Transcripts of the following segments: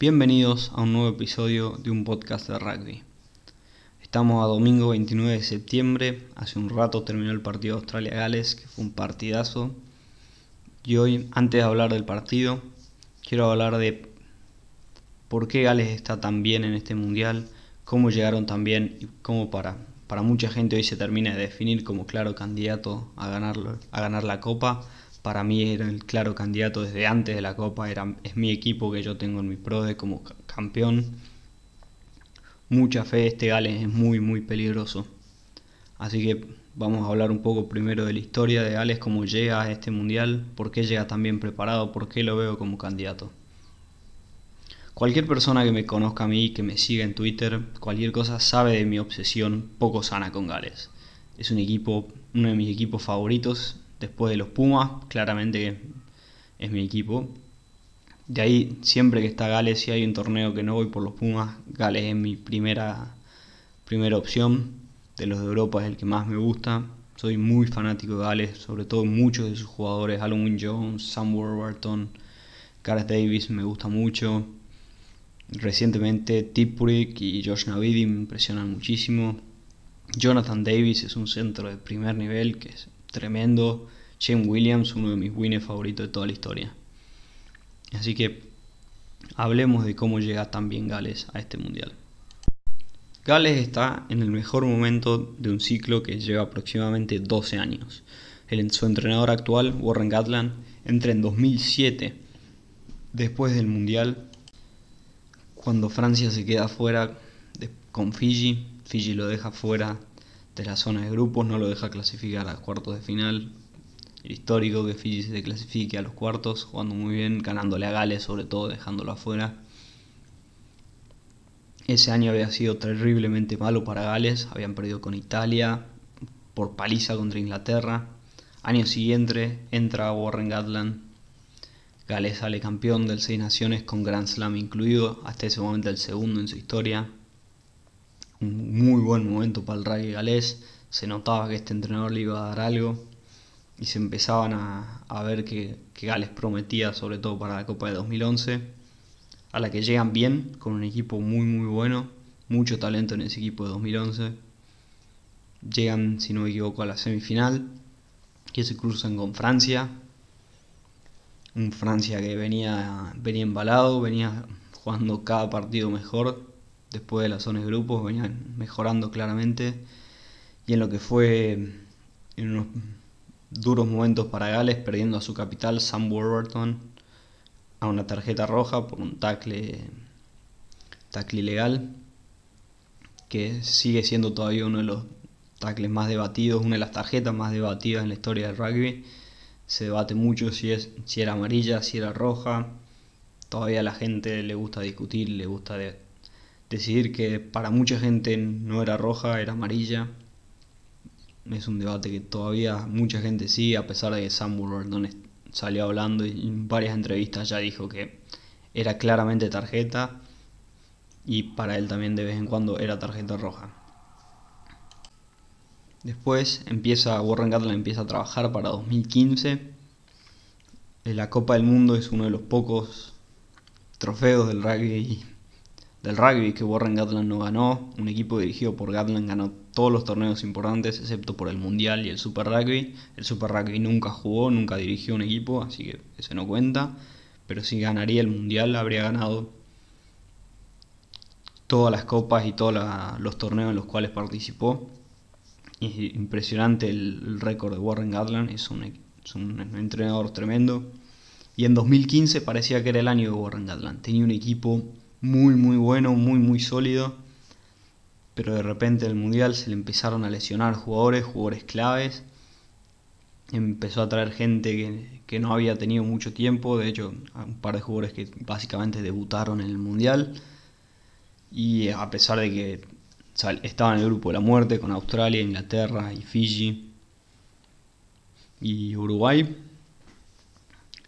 Bienvenidos a un nuevo episodio de un podcast de rugby. Estamos a domingo 29 de septiembre, hace un rato terminó el partido Australia-Gales, que fue un partidazo. Y hoy, antes de hablar del partido, quiero hablar de por qué Gales está tan bien en este mundial, cómo llegaron tan bien y cómo para, para mucha gente hoy se termina de definir como claro candidato a, ganarlo, a ganar la copa para mí era el claro candidato desde antes de la Copa, era, es mi equipo que yo tengo en mi PRODE como campeón. Mucha fe, este Gales es muy muy peligroso. Así que vamos a hablar un poco primero de la historia de Gales, cómo llega a este mundial, por qué llega tan bien preparado, por qué lo veo como candidato. Cualquier persona que me conozca a mí, que me siga en Twitter, cualquier cosa, sabe de mi obsesión poco sana con Gales. Es un equipo, uno de mis equipos favoritos Después de los Pumas, claramente es mi equipo. De ahí, siempre que está Gales, si hay un torneo que no voy por los Pumas, Gales es mi primera, primera opción. De los de Europa es el que más me gusta. Soy muy fanático de Gales, sobre todo muchos de sus jugadores, Alan Jones, Sam Warburton, Gareth Davis me gusta mucho. Recientemente Tipuric y Josh Navidi me impresionan muchísimo. Jonathan Davis es un centro de primer nivel que es tremendo. Shane Williams, uno de mis winners favoritos de toda la historia. Así que hablemos de cómo llega también Gales a este mundial. Gales está en el mejor momento de un ciclo que lleva aproximadamente 12 años. Su entrenador actual, Warren Gatland, entra en 2007, después del mundial, cuando Francia se queda fuera con Fiji. Fiji lo deja fuera de la zona de grupos, no lo deja clasificar a cuartos de final. Histórico que Fiji se clasifique a los cuartos, jugando muy bien, ganándole a Gales, sobre todo dejándolo afuera. Ese año había sido terriblemente malo para Gales, habían perdido con Italia, por paliza contra Inglaterra. Año siguiente entra Warren Gatland. Gales sale campeón del Seis Naciones con Grand Slam incluido, hasta ese momento el segundo en su historia un muy buen momento para el rugby galés. Se notaba que este entrenador le iba a dar algo y se empezaban a, ver que, Gales prometía, sobre todo para la Copa de 2011, a la que llegan bien, con un equipo muy muy bueno, mucho talento en ese equipo de 2011. Llegan, si no me equivoco, a la semifinal, que se cruzan con Francia. Un Francia que venía, venía embalado, venía jugando cada partido mejor, después de las zonas de grupos, venían mejorando claramente. Y en lo que fue en unos duros momentos para Gales, perdiendo a su capital, Sam Warburton, a una tarjeta roja por un tackle, tackle ilegal, que sigue siendo todavía uno de los tackles más debatidos, una de las tarjetas más debatidas en la historia del rugby. Se debate mucho si, es, si era amarilla, si era roja. Todavía a la gente le gusta discutir, le gusta de, decidir que para mucha gente no era roja, era amarilla. Es un debate que todavía mucha gente sigue, a pesar de que Sam Warburton salió hablando y en varias entrevistas ya dijo que era claramente tarjeta y para él también de vez en cuando era tarjeta roja. Después empieza Warren Gatland empieza a trabajar para 2015. La Copa del Mundo es uno de los pocos trofeos del rugby del rugby que Warren Gatland no ganó. Un equipo dirigido por Gatland ganó todos los torneos importantes excepto por el Mundial y el Super Rugby. El Super Rugby nunca jugó, nunca dirigió un equipo, así que ese no cuenta. Pero si ganaría el Mundial habría ganado todas las copas y todos los torneos en los cuales participó. Es impresionante el, récord de Warren Gatland, es un, es un entrenador tremendo. Y en 2015 parecía que era el año de Warren Gatland. Tenía un equipo muy muy bueno, muy muy sólido, pero de repente el mundial se le empezaron a lesionar jugadores, jugadores claves, empezó a traer gente que, no había tenido mucho tiempo, de hecho un par de jugadores que básicamente debutaron en el mundial, y a pesar de que estaban en el grupo de la muerte con Australia, Inglaterra y Fiji y Uruguay,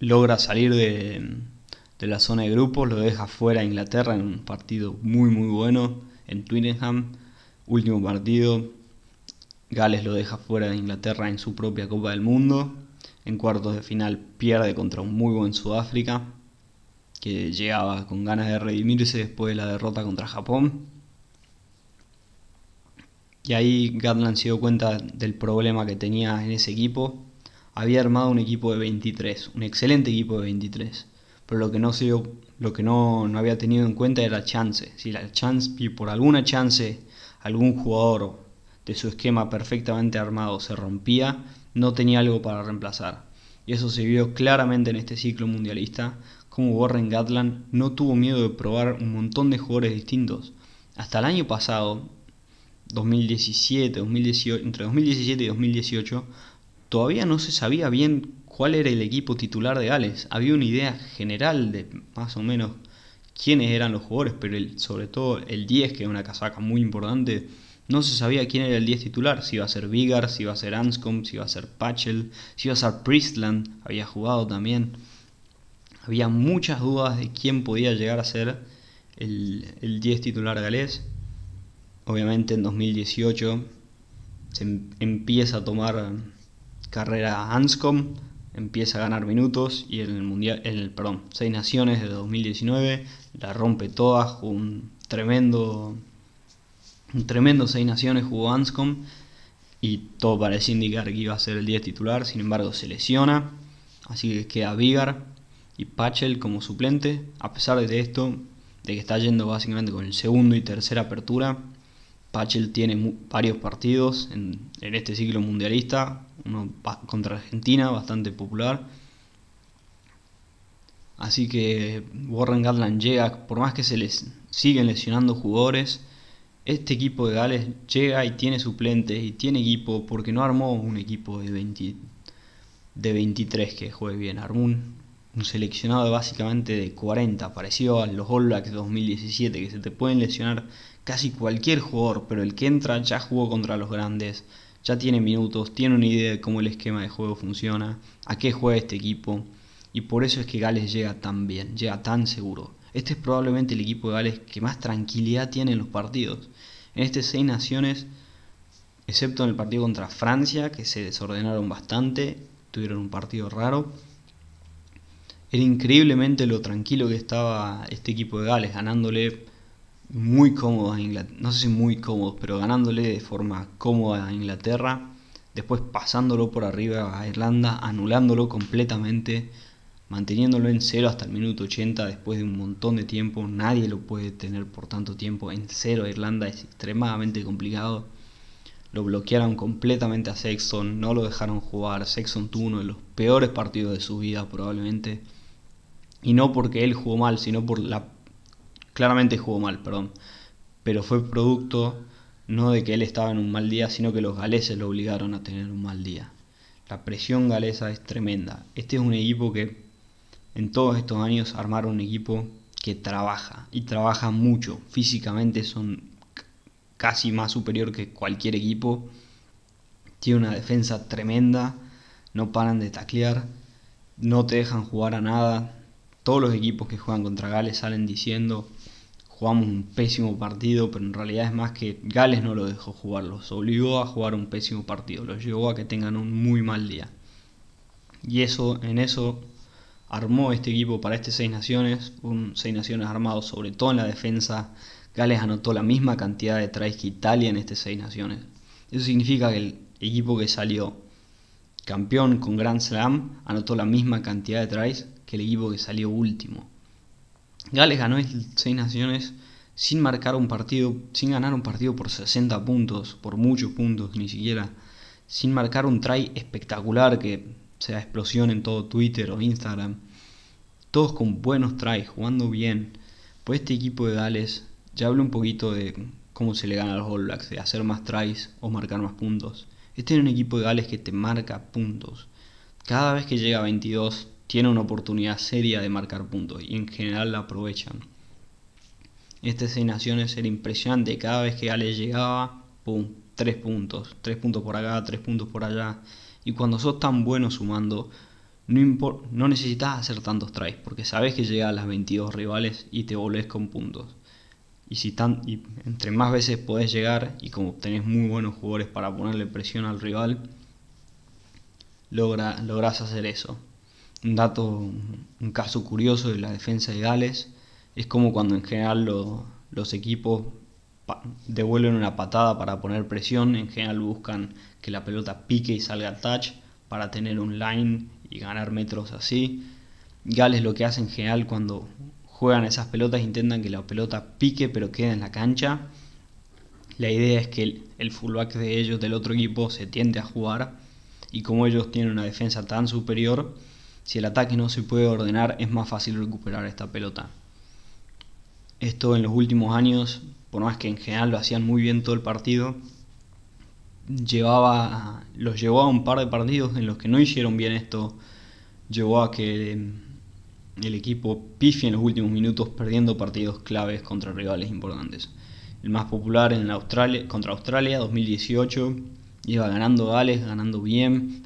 logra salir de, de la zona de grupos, lo deja fuera a Inglaterra en un partido muy muy bueno en Twickenham, último partido, Gales lo deja fuera de Inglaterra en su propia Copa del Mundo, en cuartos de final pierde contra un muy buen Sudáfrica, que llegaba con ganas de redimirse después de la derrota contra Japón. Y ahí Gatland se dio cuenta del problema que tenía en ese equipo. Había armado un equipo de 23, un excelente equipo de 23. Pero lo que no, se lo que no, no había tenido en cuenta era chance. Si la chance, por alguna chance algún jugador de su esquema perfectamente armado se rompía, no tenía algo para reemplazar. Y eso se vio claramente en este ciclo mundialista, como Warren Gatland no tuvo miedo de probar un montón de jugadores distintos. Hasta el año pasado, 2017, 2018, entre 2017 y 2018, todavía no se sabía bien cuál era el equipo titular de Gales. Había una idea general de más o menos quiénes eran los jugadores, pero sobre todo el 10, que es una casaca muy importante, no se sabía quién era el 10 titular, si iba a ser Vigar, si iba a ser Anscombe, si iba a ser Patchell, si iba a ser Priestland, había jugado también. Había muchas dudas de quién podía llegar a ser el, el 10 titular galés. Obviamente en 2018 se em, empieza a tomar carrera Anscombe, empieza a ganar minutos y en el mundial, el perdón, seis naciones de 2019 la rompe toda, un tremendo un tremendo seis naciones jugó Anscombe y todo parece indicar que iba a ser el 10 titular, sin embargo se lesiona, así que queda Vigar y Pachel como suplente, a pesar de esto, de que está yendo básicamente con el segundo y tercera apertura, Pachel tiene varios partidos en, este ciclo mundialista, uno contra Argentina, bastante popular. Así que Warren Gatland llega, por más que se les siguen lesionando jugadores, este equipo de Gales llega y tiene suplentes y tiene equipo porque no armó un equipo de, 20, de 23 que juegue bien, armó un, seleccionado básicamente de 40, parecido a los All Blacks 2017, que se te pueden lesionar casi cualquier jugador, pero el que entra ya jugó contra los grandes, ya tiene minutos, tiene una idea de cómo el esquema de juego funciona, a qué juega este equipo, y por eso es que Gales llega tan bien, llega tan seguro. Este es probablemente el equipo de Gales que más tranquilidad tiene en los partidos. En estas seis naciones, excepto en el partido contra Francia, que se desordenaron bastante, tuvieron un partido raro, era increíblemente lo tranquilo que estaba este equipo de Gales, ganándole muy cómodo a Inglaterra, no sé si muy cómodo, pero ganándole de forma cómoda a Inglaterra, después pasándolo por arriba a Irlanda, anulándolo completamente, manteniéndolo en cero hasta el minuto 80 después de un montón de tiempo, nadie lo puede tener por tanto tiempo en cero a Irlanda, es extremadamente complicado. Lo bloquearon completamente a Sexton, no lo dejaron jugar, Sexton tuvo uno de los peores partidos de su vida probablemente. Y no porque él jugó mal, sino por la Claramente jugó mal, perdón. Pero fue producto no de que él estaba en un mal día, sino que los galeses lo obligaron a tener un mal día. La presión galesa es tremenda. Este es un equipo que en todos estos años armaron un equipo que trabaja y trabaja mucho. Físicamente son casi más superior que cualquier equipo. Tiene una defensa tremenda, no paran de taclear, no te dejan jugar a nada. Todos los equipos que juegan contra Gales salen diciendo jugamos un pésimo partido, pero en realidad es más que Gales no lo dejó jugar, los obligó a jugar un pésimo partido, los llevó a que tengan un muy mal día. Y eso, en eso armó este equipo para este Seis Naciones, un Seis Naciones armado sobre todo en la defensa. Gales anotó la misma cantidad de tries que Italia en este Seis Naciones. Eso significa que el equipo que salió campeón con Grand Slam anotó la misma cantidad de tries que el equipo que salió último. Gales ganó el Seis Naciones sin marcar un partido, sin ganar un partido por 60 puntos, por muchos puntos, ni siquiera, sin marcar un try espectacular que sea explosión en todo Twitter o Instagram. Todos con buenos tries, jugando bien. Pues este equipo de Gales, ya hablé un poquito de cómo se le gana a los All Blacks, de hacer más tries o marcar más puntos. Este es un equipo de Gales que te marca puntos. Cada vez que llega a 22 tiene una oportunidad seria de marcar puntos y en general la aprovechan. Este seis naciones era impresionante, cada vez que Gales llegaba, pum, tres puntos, tres puntos por acá, tres puntos por allá. Y cuando sos tan bueno sumando, no, no necesitas hacer tantos tries, porque sabes que llega a las 22 rivales y te volvés con puntos. Y, si tan, y entre más veces podés llegar, y como tenés muy buenos jugadores para ponerle presión al rival, logra, lográs hacer eso. un dato, un caso curioso de la defensa de Gales, es como cuando en general los equipos devuelven una patada para poner presión, en general buscan que la pelota pique y salga touch para tener un line y ganar metros así. Gales lo que hace en general cuando juegan esas pelotas intentan que la pelota pique pero quede en la cancha. La idea es que el, fullback de ellos del otro equipo se tiende a jugar y como ellos tienen una defensa tan superior, si el ataque no se puede ordenar es más fácil recuperar esta pelota. Esto en los últimos años, por más que en general lo hacían muy bien todo el partido, llevaba, los llevó a un par de partidos en los que no hicieron bien esto, llevó a que el equipo pifie en los últimos minutos perdiendo partidos claves contra rivales importantes. El más popular en Australia, contra Australia 2018 iba ganando Gales, ganando bien.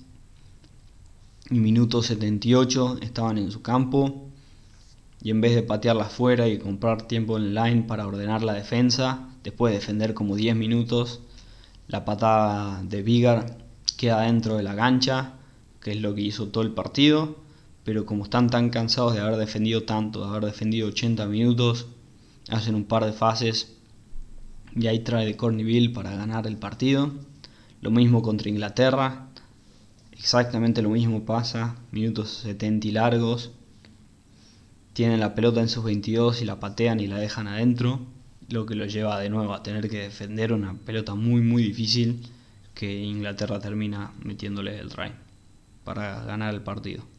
Y minuto 78 estaban en su campo y en vez de patearla afuera y comprar tiempo en line para ordenar la defensa, después de defender como 10 minutos, la patada de Vigar queda dentro de la gancha, que es lo que hizo todo el partido, pero como están tan cansados de haber defendido tanto, de haber defendido 80 minutos, hacen un par de fases y ahí trae de Corneville para ganar el partido. Lo mismo contra Inglaterra, exactamente lo mismo pasa, minutos 70 y largos. Tienen la pelota en sus 22 y la patean y la dejan adentro lo que lo lleva de nuevo a tener que defender una pelota muy muy difícil que Inglaterra termina metiéndole el try para ganar el partido.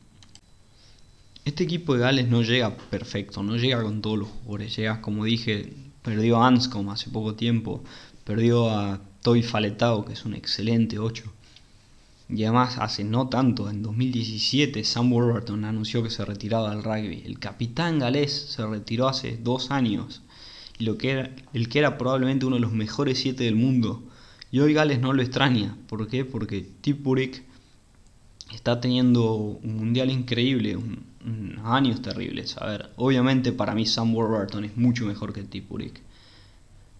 Este equipo de Gales no llega perfecto, no llega con todos los jugadores, llega como dije, perdió a Anscombe hace poco tiempo, perdió a Toy Faletao que es un excelente 8. Y además hace no tanto, en 2017 Sam Warburton anunció que se retiraba del rugby. El capitán galés se retiró hace dos años lo que era, el que era probablemente uno de los mejores siete del mundo. Y hoy Gales no lo extraña. ¿Por qué? Porque Tipurik está teniendo un mundial increíble, años terribles. A ver, obviamente para mí Sam Warburton es mucho mejor que Tipurik.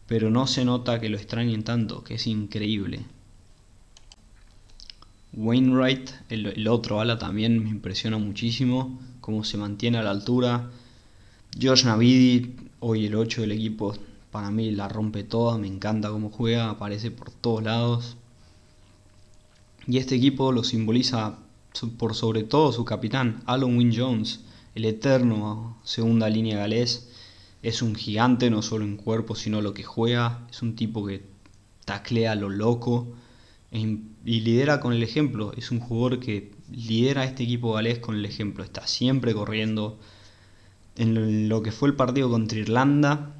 Pero no se nota que lo extrañen tanto, que es increíble. Wainwright, el, el otro ala, también me impresiona muchísimo. Cómo se mantiene a la altura. Josh Navidi Hoy el 8 del equipo para mí la rompe toda, me encanta cómo juega, aparece por todos lados. Y este equipo lo simboliza por sobre todo su capitán, Alan Wynne Jones, el eterno segunda línea galés. Es un gigante no solo en cuerpo, sino lo que juega. Es un tipo que taclea lo loco y lidera con el ejemplo. Es un jugador que lidera este equipo galés con el ejemplo. Está siempre corriendo, en lo que fue el partido contra Irlanda,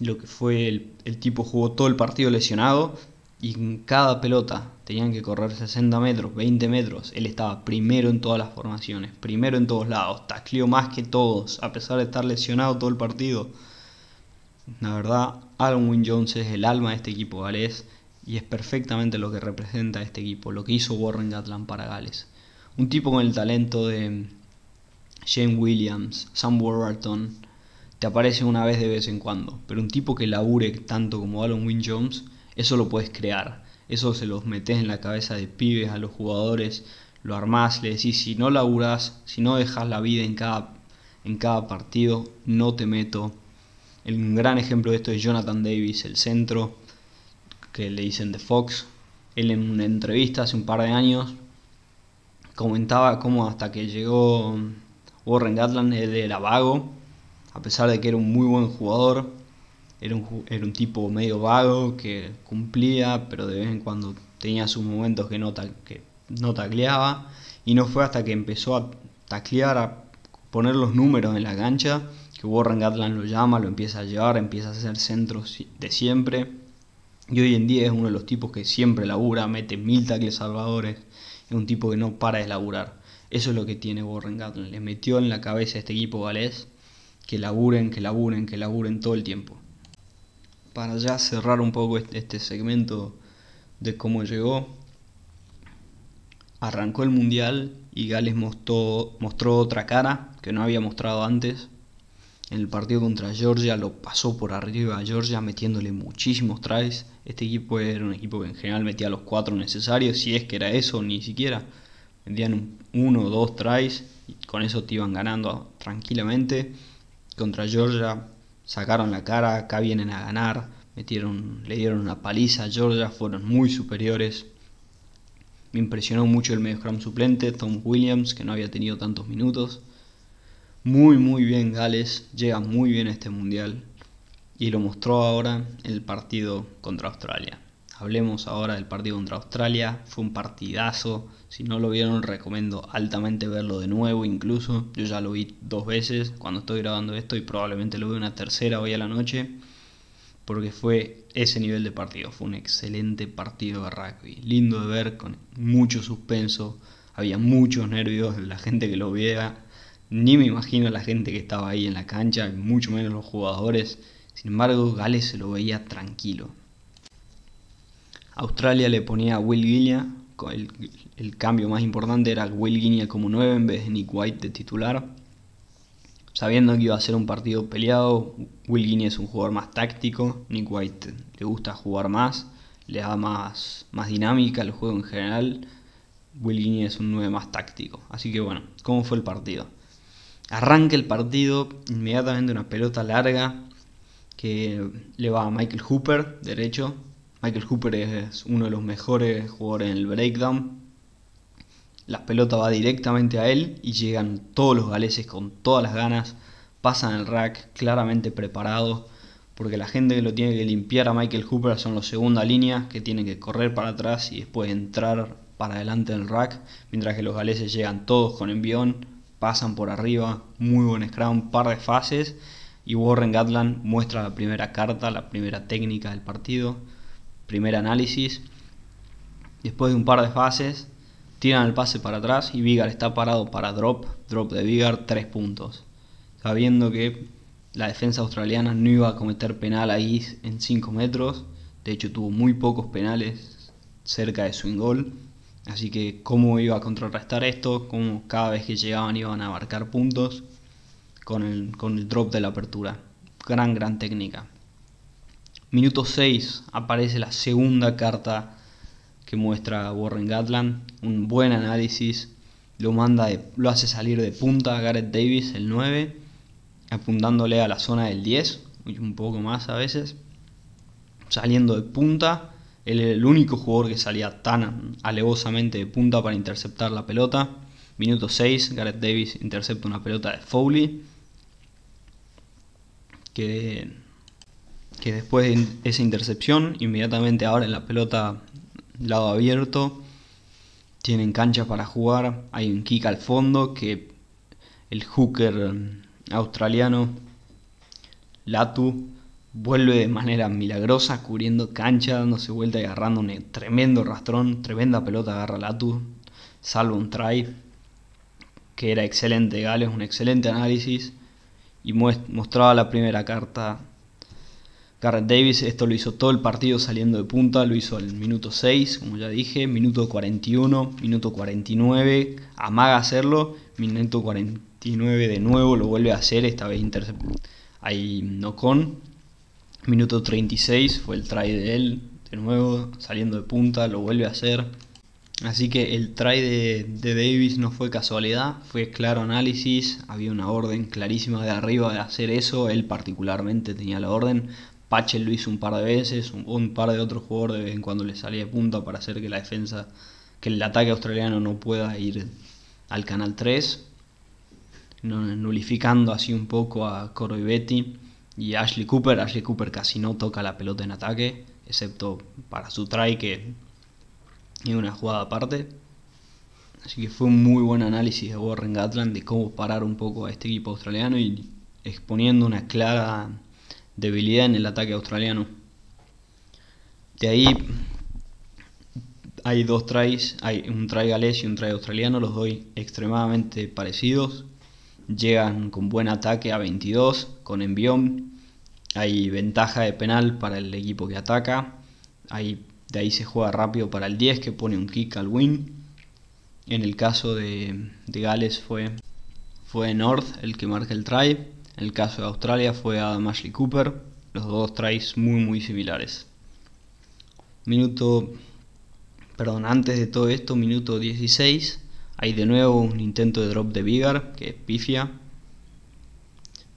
lo que fue el, tipo jugó todo el partido lesionado y en cada pelota tenían que correr 60 metros, 20 metros. Él estaba primero en todas las formaciones, primero en todos lados, tacleó más que todos, a pesar de estar lesionado todo el partido. La verdad, Alan Wynne Jones es el alma de este equipo galés y es perfectamente lo que representa este equipo, lo que hizo Warren Gatland para Gales. Un tipo con el talento de, Shane Williams, Sam Warburton, te aparece una vez de vez en cuando, pero un tipo que labure tanto como Alan Wynne Jones, eso lo puedes crear, eso se los metes en la cabeza de pibes a los jugadores, lo armás, le decís si no laburas, si no dejas la vida en cada, en cada partido, no te meto. Un gran ejemplo de esto es Jonathan Davis, el centro, que le dicen de Fox. Él en una entrevista hace un par de años comentaba cómo hasta que llegó Warren Gatland era vago, a pesar de que era un muy buen jugador, era un, era un tipo medio vago que cumplía, pero de vez en cuando tenía sus momentos que no, que no tacleaba. Y no fue hasta que empezó a taclear, a poner los números en la cancha, que Warren Gatland lo llama, lo empieza a llevar, empieza a hacer centros de siempre. Y hoy en día es uno de los tipos que siempre labura, mete mil tacles salvadores. Es un tipo que no para de laburar. Eso es lo que tiene Warren Gatland. Le metió en la cabeza a este equipo galés que laburen, que laburen, que laburen todo el tiempo. Para ya cerrar un poco este, este segmento de cómo llegó, arrancó el mundial y Gales mostró, mostró otra cara que no había mostrado antes. En el partido contra Georgia lo pasó por arriba a Georgia metiéndole muchísimos tries. Este equipo era un equipo que en general metía los cuatro necesarios, si es que era eso, ni siquiera vendían uno o dos tries y con eso te iban ganando tranquilamente. Contra Georgia sacaron la cara, acá vienen a ganar, metieron, le dieron una paliza a Georgia, fueron muy superiores. Me impresionó mucho el medio scrum suplente, Tom Williams, que no había tenido tantos minutos. Muy, muy bien Gales, llega muy bien a este mundial y lo mostró ahora el partido contra Australia. Hablemos ahora del partido contra Australia. Fue un partidazo. Si no lo vieron, recomiendo altamente verlo de nuevo. Incluso yo ya lo vi dos veces cuando estoy grabando esto y probablemente lo veo una tercera hoy a la noche. Porque fue ese nivel de partido. Fue un excelente partido de rugby. Lindo de ver, con mucho suspenso. Había muchos nervios. La gente que lo viera. Ni me imagino la gente que estaba ahí en la cancha, mucho menos los jugadores. Sin embargo, Gales se lo veía tranquilo Australia le ponía a Will Guinea, el, cambio más importante era Will Guinea como 9 en vez de Nick White de titular. Sabiendo que iba a ser un partido peleado, Will Guinea es un jugador más táctico, Nick White le gusta jugar más, le da más, más dinámica al juego en general. Will Guinea es un 9 más táctico. Así que bueno, ¿cómo fue el partido? Arranca el partido, inmediatamente una pelota larga que le va a Michael Hooper, derecho, Michael Hooper es uno de los mejores jugadores en el breakdown. La pelota va directamente a él y llegan todos los galeses con todas las ganas. Pasan el rack claramente preparados porque la gente que lo tiene que limpiar a Michael Hooper son los segunda línea que tienen que correr para atrás y después entrar para adelante del rack, mientras que los galeses llegan todos con envión, pasan por arriba, muy buen scrum, par de fases y Warren Gatland muestra la primera carta, la primera técnica del partido primer análisis. Después de un par de fases, tiran el pase para atrás y Vigar está parado para drop, drop de Vigar, 3 puntos. Sabiendo que la defensa australiana no iba a cometer penal ahí en 5 metros, de hecho tuvo muy pocos penales cerca de su gol. Así que cómo iba a contrarrestar esto, cómo cada vez que llegaban iban a marcar puntos con el, con el drop de la apertura. Gran, gran técnica. Minuto 6 aparece la segunda carta que muestra Warren Gatland. Un buen análisis. Lo, manda lo hace salir de punta a Gareth Davis, el 9, apuntándole a la zona del 10, un poco más a veces. Saliendo de punta, él era el único jugador que salía tan alevosamente de punta para interceptar la pelota. Minuto 6, Gareth Davis intercepta una pelota de Foley. Que que después de esa intercepción, inmediatamente ahora en la pelota lado abierto, tienen cancha para jugar, hay un kick al fondo que el hooker australiano Latu vuelve de manera milagrosa cubriendo cancha, dándose vuelta y agarrando un tremendo rastrón, tremenda pelota agarra Latu, salvo un try que era excelente Gales, un excelente análisis y mostraba la primera carta Garrett Davis esto lo hizo todo el partido saliendo de punta, lo hizo al minuto 6, como ya dije, minuto 41, minuto 49, amaga hacerlo, minuto 49 de nuevo lo vuelve a hacer, esta vez ahí no con, minuto 36 fue el try de él, de nuevo saliendo de punta, lo vuelve a hacer. Así que el try de, de Davis no fue casualidad, fue claro análisis, había una orden clarísima de arriba de hacer eso, él particularmente tenía la orden, Pachel lo hizo un par de veces, un, par de otros jugadores de vez en cuando le salía de punta para hacer que la defensa, que el ataque australiano no pueda ir al canal 3, nulificando así un poco a Coro y y Ashley Cooper. Ashley Cooper casi no toca la pelota en ataque, excepto para su try que es una jugada aparte. Así que fue un muy buen análisis de Warren Gatland de cómo parar un poco a este equipo australiano y exponiendo una clara debilidad en el ataque australiano. De ahí hay dos tries, hay un try galés y un try australiano, los dos extremadamente parecidos. Llegan con buen ataque a 22, con envión. Hay ventaja de penal para el equipo que ataca. De ahí se juega rápido para el 10 que pone un kick al win. En el caso de, de Gales fue, fue North el que marca el try. El caso de Australia fue Adam Ashley Cooper, los dos tries muy muy similares. Minuto, perdón, antes de todo esto, minuto 16, Hay de nuevo un intento de drop de Vigar, que pifia.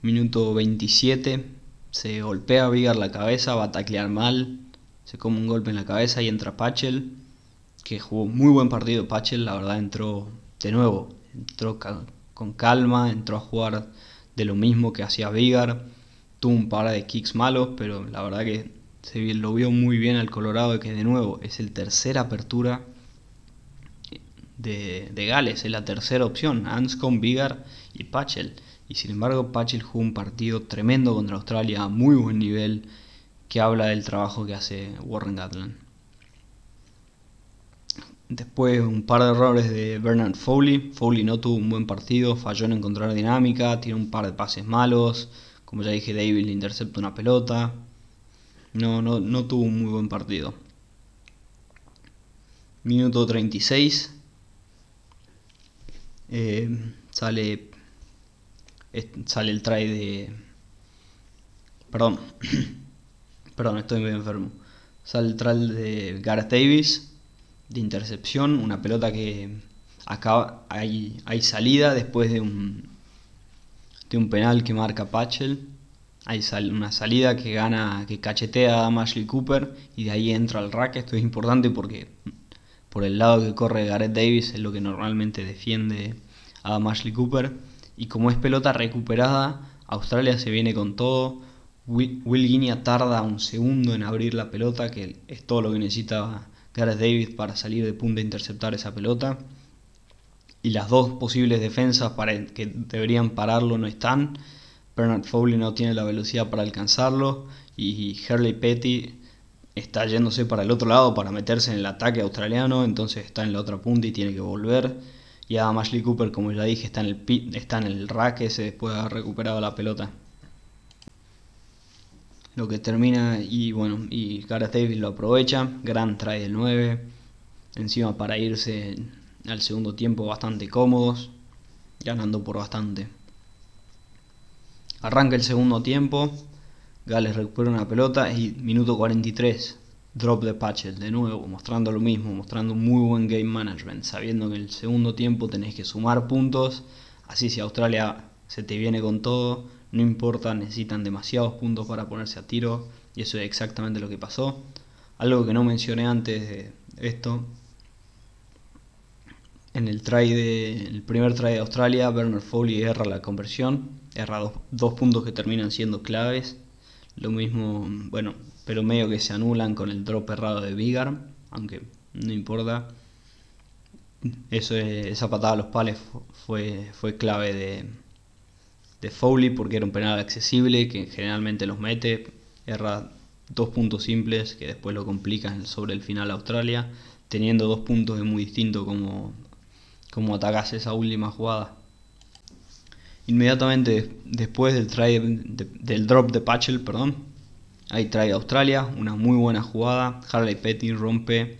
Minuto 27, se golpea a Vigar la cabeza, va a taclear mal, se come un golpe en la cabeza y entra Pachel, que jugó muy buen partido. Pachel, la verdad entró de nuevo, entró con calma, entró a jugar de lo mismo que hacía Vigar, tuvo un par de kicks malos, pero la verdad que se lo vio muy bien al Colorado, que de nuevo es el tercera apertura de, Gales, es la tercera opción, Anscombe, Vigar y Pachel. Y sin embargo, Pachel jugó un partido tremendo contra Australia, a muy buen nivel, que habla del trabajo que hace Warren Gatland. Después un par de errores de Bernard Foley. Foley no tuvo un buen partido, falló en encontrar dinámica, tiene un par de pases malos. Como ya dije, David le intercepta una pelota. No, no, no tuvo un muy buen partido. Minuto 36. Eh, sale, sale el try de... Perdón. Perdón, estoy muy enfermo. Sale el try de Gareth Davis de intercepción, una pelota que acaba, hay, hay salida después de un, de un penal que marca Pachel. Hay una salida que gana, que cachetea a Ashley Cooper y de ahí entra el rack. Esto es importante porque por el lado que corre Gareth Davis es lo que normalmente defiende a Ashley Cooper. Y como es pelota recuperada, Australia se viene con todo. Will, Will tarda un segundo en abrir la pelota, que es todo lo que necesita Gareth Davis para salir de punta e interceptar esa pelota. Y las dos posibles defensas para que deberían pararlo no están. Bernard Foley no tiene la velocidad para alcanzarlo. Y Hurley Petty está yéndose para el otro lado para meterse en el ataque australiano. Entonces está en la otra punta y tiene que volver. Y Adam Ashley Cooper, como ya dije, está en el, pit, está en el rack ese después de haber recuperado la pelota lo que termina y bueno, y Gareth Davis lo aprovecha, gran try del 9, encima para irse al segundo tiempo bastante cómodos, ganando por bastante. Arranca el segundo tiempo, Gales recupera una pelota y minuto 43, drop de Patchett de nuevo, mostrando lo mismo, mostrando muy buen game management, sabiendo que en el segundo tiempo tenés que sumar puntos, así si Australia se te viene con todo, no importa, necesitan demasiados puntos para ponerse a tiro y eso es exactamente lo que pasó. Algo que no mencioné antes de esto, en el, try de, el primer try de Australia, Bernard Foley erra la conversión, erra dos, puntos que terminan siendo claves. Lo mismo, bueno, pero medio que se anulan con el drop errado de Vigar, aunque no importa. Eso, esa patada a los pales fue, fue clave de, de Foley porque era un penal accesible que generalmente los mete, erra dos puntos simples que después lo complican sobre el final Australia, teniendo dos puntos es muy distinto como, como esa última jugada. Inmediatamente después del, try drop de Patchell, perdón, hay try Australia, una muy buena jugada, Harley Petty rompe,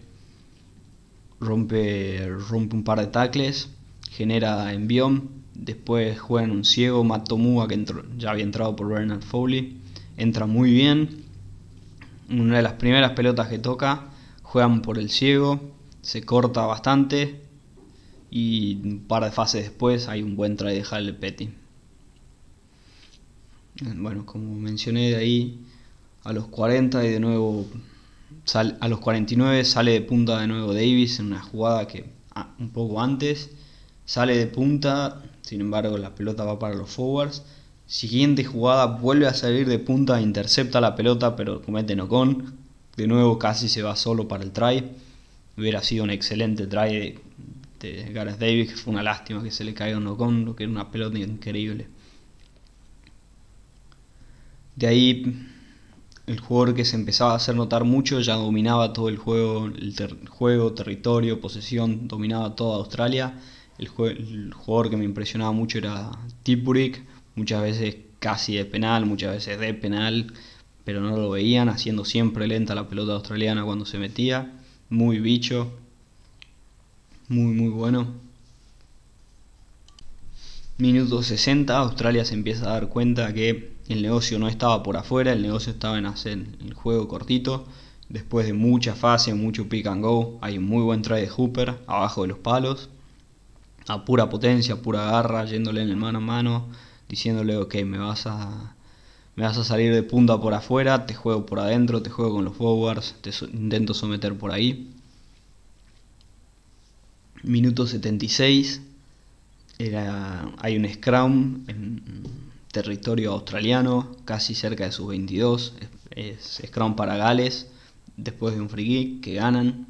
rompe, rompe un par de tackles, genera envión, Después juegan un ciego, Matt Tomua, que ya había entrado por Bernard Foley. Entra muy bien. Una de las primeras pelotas que toca, juegan por el ciego. Se corta bastante. Y un par de fases después hay un buen try de Halle Petty. Bueno, como mencioné de ahí, a los 40 y de nuevo a los 49 sale de punta de nuevo Davis en una jugada que ah, un poco antes sale de punta sin embargo, la pelota va para los forwards. Siguiente jugada, vuelve a salir de punta, intercepta la pelota, pero comete no con. De nuevo, casi se va solo para el try. Hubiera sido un excelente try de, Gareth Davis, que fue una lástima que se le caiga un no con, lo que era una pelota increíble. De ahí, el jugador que se empezaba a hacer notar mucho ya dominaba todo el juego, el juego, territorio, posesión, dominaba toda Australia el, jugador que me impresionaba mucho era Tipurik, muchas veces casi de penal, muchas veces de penal, pero no lo veían, haciendo siempre lenta la pelota australiana cuando se metía. Muy bicho, muy muy bueno. Minuto 60, Australia se empieza a dar cuenta que el negocio no estaba por afuera, el negocio estaba en hacer el juego cortito. Después de mucha fase, mucho pick and go, hay un muy buen try de Hooper abajo de los palos a pura potencia, pura garra, yéndole en el mano a mano, diciéndole, ok, me vas a, me vas a salir de punta por afuera, te juego por adentro, te juego con los forwards, te intento someter por ahí. Minuto 76, era, hay un scrum en territorio australiano, casi cerca de sus 22, es, scrum para Gales, después de un free que ganan.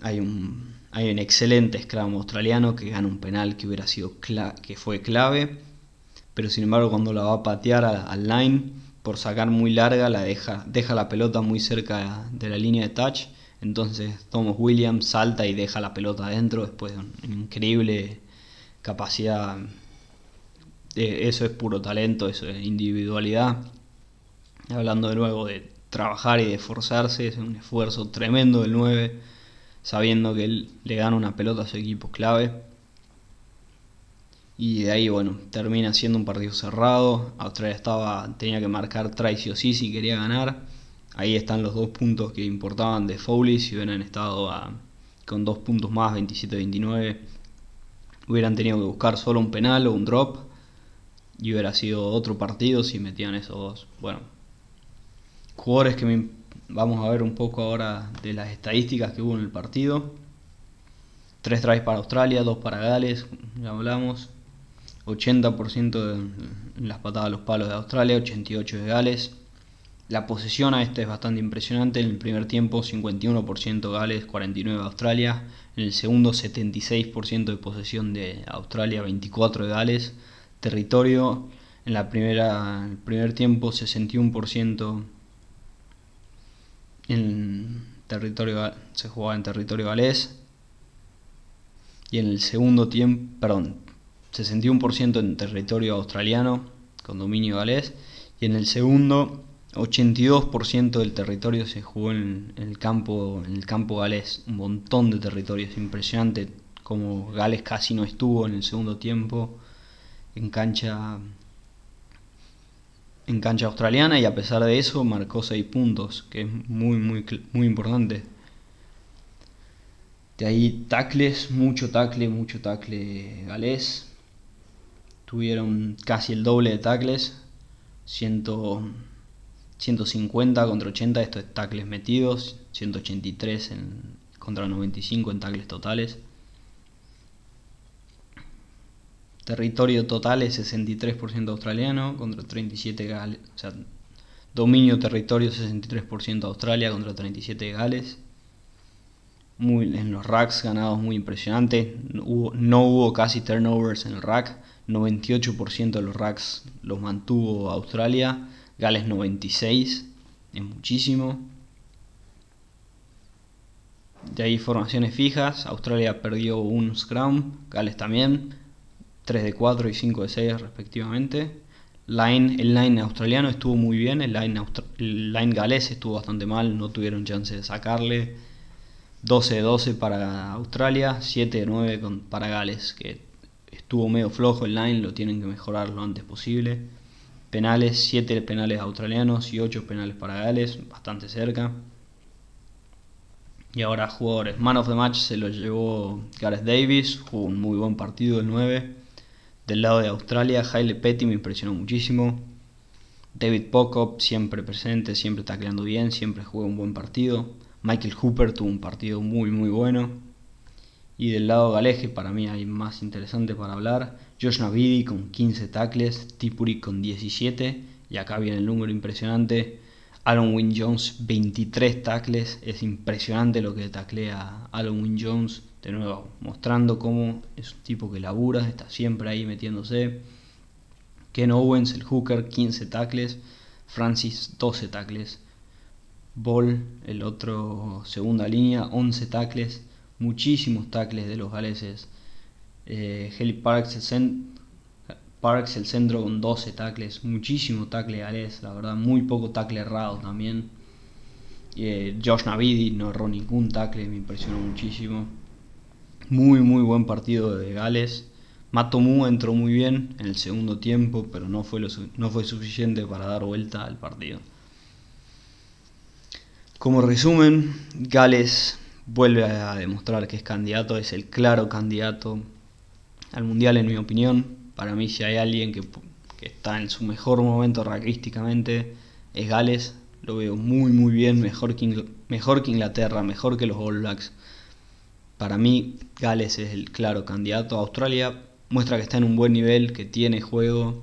Hay un, hay un excelente scrum australiano que gana un penal que hubiera sido que fue clave, pero sin embargo cuando la va a patear al line por sacar muy larga la deja, deja la pelota muy cerca de la línea de touch entonces Thomas Williams salta y deja la pelota adentro después de una increíble capacidad. eso es puro talento, eso es individualidad. Hablando de nuevo de trabajar y de esforzarse, es un esfuerzo tremendo del 9, sabiendo que él le gana una pelota a su equipo clave. Y de ahí, bueno, termina siendo un partido cerrado. Australia estaba, tenía que marcar try sí o sí si quería ganar Ahí están los dos puntos que importaban de Foley. Si hubieran estado con dos puntos más, 27-29, hubieran tenido que buscar solo un penal o un drop. Y hubiera sido otro partido si metían esos dos. Bueno, jugadores que vamos a ver un poco ahora de las estadísticas que hubo en el partido. Tres tries para Australia, dos para Gales, ya hablamos. 80% en las patadas a los palos de Australia, 88 de Gales. La posesión a este es bastante impresionante. En el primer tiempo 51% Gales, 49% Australia. En el segundo 76% de posesión de Australia, 24% de Gales. Territorio en la primera, el primer tiempo 61% en territorio se jugaba en territorio galés. Y en el segundo tiempo, perdón, 61% en territorio australiano con dominio galés. Y en el segundo 82% del territorio se jugó en, el campo en el campo galés, un montón de territorios, impresionante como Gales casi no estuvo en el segundo tiempo. En cancha en cancha australiana y a pesar de eso marcó 6 puntos, que es muy muy muy importante. De ahí tacles, mucho tacle, mucho tacle galés. Tuvieron casi el doble de tacles, 100 150 contra 80, esto es tackles metidos, 183 en, contra 95 en tackles totales. Territorio total es 63% australiano contra 37 Gales. O sea, dominio territorio 63% Australia contra 37 Gales. Muy, en los racks ganados muy impresionante. No hubo, no hubo casi turnovers en el rack. 98% de los racks los mantuvo Australia Gales 96, es muchísimo. De ahí formaciones fijas, Australia perdió un scrum, Gales también, 3 de 4 y 5 de 6 respectivamente. Line, el line australiano estuvo muy bien, el line, el line galés estuvo bastante mal, no tuvieron chance de sacarle. 12 de 12 para Australia, 7 de 9 para Gales, que estuvo medio flojo el line, lo tienen que mejorar lo antes posible penales, 7 penales australianos y 8 penales para Gales, bastante cerca. Y ahora jugadores. Man of the Match se lo llevó Gareth Davis, jugó un muy buen partido el 9. Del lado de Australia, Haile Petty me impresionó muchísimo. David Pocop siempre presente, siempre tacleando bien, siempre jugó un buen partido. Michael Hooper tuvo un partido muy muy bueno. Y del lado galeje, para mí hay más interesante para hablar. Josh Navidi con 15 tackles, Tipuri con 17, y acá viene el número impresionante. Aaron Wynne Jones, 23 tackles, es impresionante lo que taclea Aaron Wynne Jones, de nuevo, mostrando cómo es un tipo que labura, está siempre ahí metiéndose. Ken Owens, el hooker, 15 tackles, Francis, 12 tackles. Ball, el otro segunda línea, 11 tackles, muchísimos tackles de los galeses. Eh, Heli Parks Parks, el centro con 12 tackles, muchísimo tackle galés, la verdad, muy poco tackle errado también. Eh, Josh Navidi no erró ningún tackle, me impresionó muchísimo. Muy, muy buen partido de Gales. Matomu entró muy bien en el segundo tiempo, pero no fue, no fue suficiente para dar vuelta al partido. Como resumen, Gales vuelve a demostrar que es candidato, es el claro candidato al mundial en mi opinión. Para mí si hay alguien que, está en su mejor momento raquísticamente es Gales. Lo veo muy muy bien, mejor que, mejor que Inglaterra, mejor que los All Blacks. Para mí Gales es el claro candidato. Australia muestra que está en un buen nivel, que tiene juego.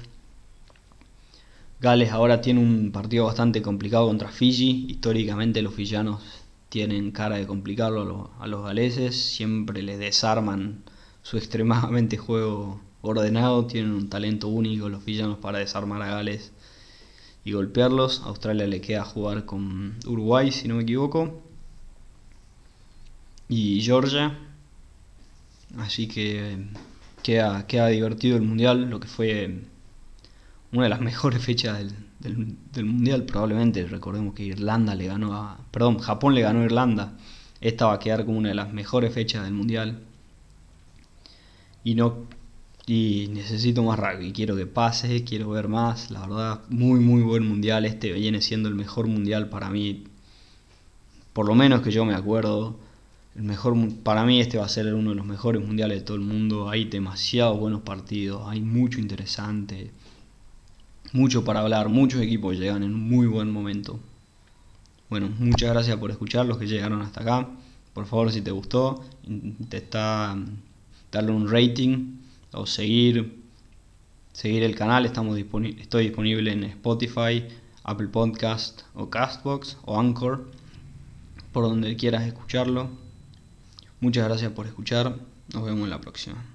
Gales ahora tiene un partido bastante complicado contra Fiji. Históricamente los fillanos tienen cara de complicarlo a los, galeses, siempre les desarman su extremadamente juego ordenado, tienen un talento único los villanos para desarmar a Gales y golpearlos. Australia le queda jugar con Uruguay, si no me equivoco, y Georgia. Así que queda, queda divertido el mundial, lo que fue una de las mejores fechas del, del, Mundial probablemente. Recordemos que Irlanda le ganó a... Perdón, Japón le ganó a Irlanda. Esta va a quedar como una de las mejores fechas del Mundial. Y no... Y necesito más rugby, quiero que pase, quiero ver más, la verdad, muy muy buen mundial, este viene siendo el mejor mundial para mí, por lo menos que yo me acuerdo, el mejor para mí este va a ser uno de los mejores mundiales de todo el mundo, hay demasiados buenos partidos, hay mucho interesante, mucho para hablar, muchos equipos llegan en un muy buen momento. Bueno, muchas gracias por escuchar los que llegaron hasta acá. Por favor, si te gustó, intenta darle un rating o seguir seguir el canal. Estamos estoy disponible en Spotify, Apple Podcast o Castbox o Anchor, por donde quieras escucharlo. Muchas gracias por escuchar. Nos vemos en la próxima.